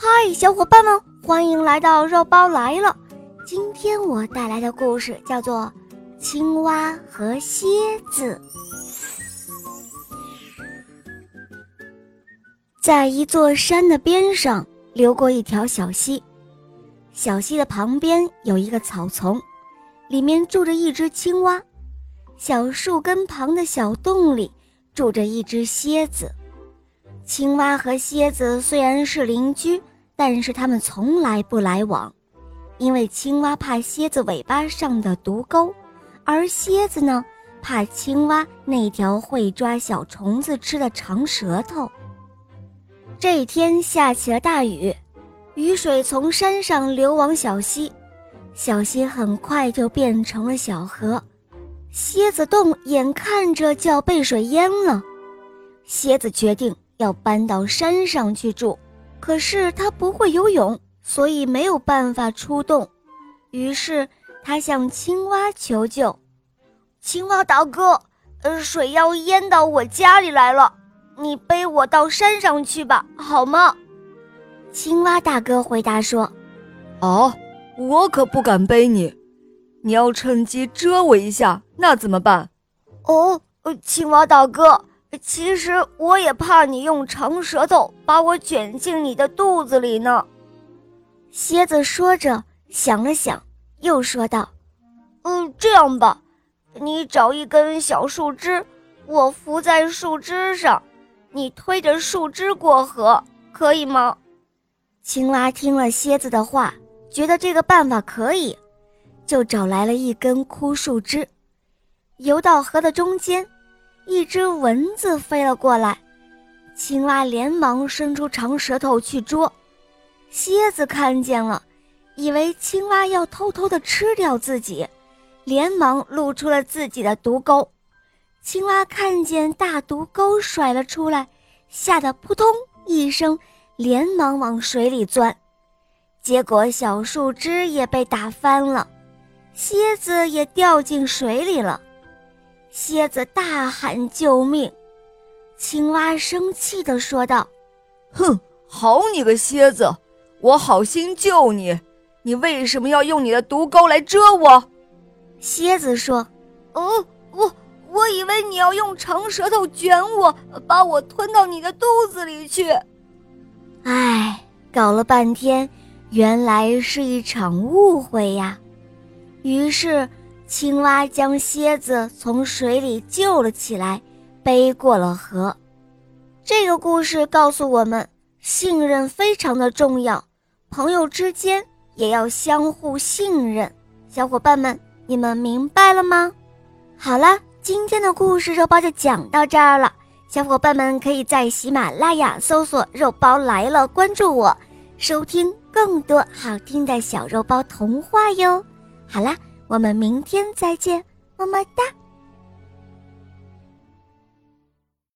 嗨，小伙伴们，欢迎来到肉包来了。今天我带来的故事叫做《青蛙和蝎子》。在一座山的边上流过一条小溪，小溪的旁边有一个草丛，里面住着一只青蛙。小树根旁的小洞里住着一只蝎子。青蛙和蝎子虽然是邻居，但是它们从来不来往，因为青蛙怕蝎子尾巴上的毒钩，而蝎子呢，怕青蛙那条会抓小虫子吃的长舌头。这一天下起了大雨，雨水从山上流往小溪，小溪很快就变成了小河，蝎子洞眼看着就要被水淹了，蝎子决定。要搬到山上去住，可是他不会游泳，所以没有办法出洞。于是他向青蛙求救：“青蛙大哥，呃，水要淹到我家里来了，你背我到山上去吧，好吗？”青蛙大哥回答说：“哦，我可不敢背你，你要趁机蛰我一下，那怎么办？”“哦，青蛙大哥。”其实我也怕你用长舌头把我卷进你的肚子里呢。蝎子说着，想了想，又说道：“嗯，这样吧，你找一根小树枝，我伏在树枝上，你推着树枝过河，可以吗？”青蛙听了蝎子的话，觉得这个办法可以，就找来了一根枯树枝，游到河的中间。一只蚊子飞了过来，青蛙连忙伸出长舌头去捉。蝎子看见了，以为青蛙要偷偷的吃掉自己，连忙露出了自己的毒钩。青蛙看见大毒钩甩了出来，吓得扑通一声，连忙往水里钻。结果小树枝也被打翻了，蝎子也掉进水里了。蝎子大喊救命，青蛙生气地说道：“哼，好你个蝎子，我好心救你，你为什么要用你的毒钩来蛰我？”蝎子说：“哦，我我以为你要用长舌头卷我，把我吞到你的肚子里去。”哎，搞了半天，原来是一场误会呀。于是。青蛙将蝎子从水里救了起来，背过了河。这个故事告诉我们，信任非常的重要，朋友之间也要相互信任。小伙伴们，你们明白了吗？好了，今天的故事肉包就讲到这儿了。小伙伴们可以在喜马拉雅搜索“肉包来了”，关注我，收听更多好听的小肉包童话哟。好啦。我们明天再见，么么哒。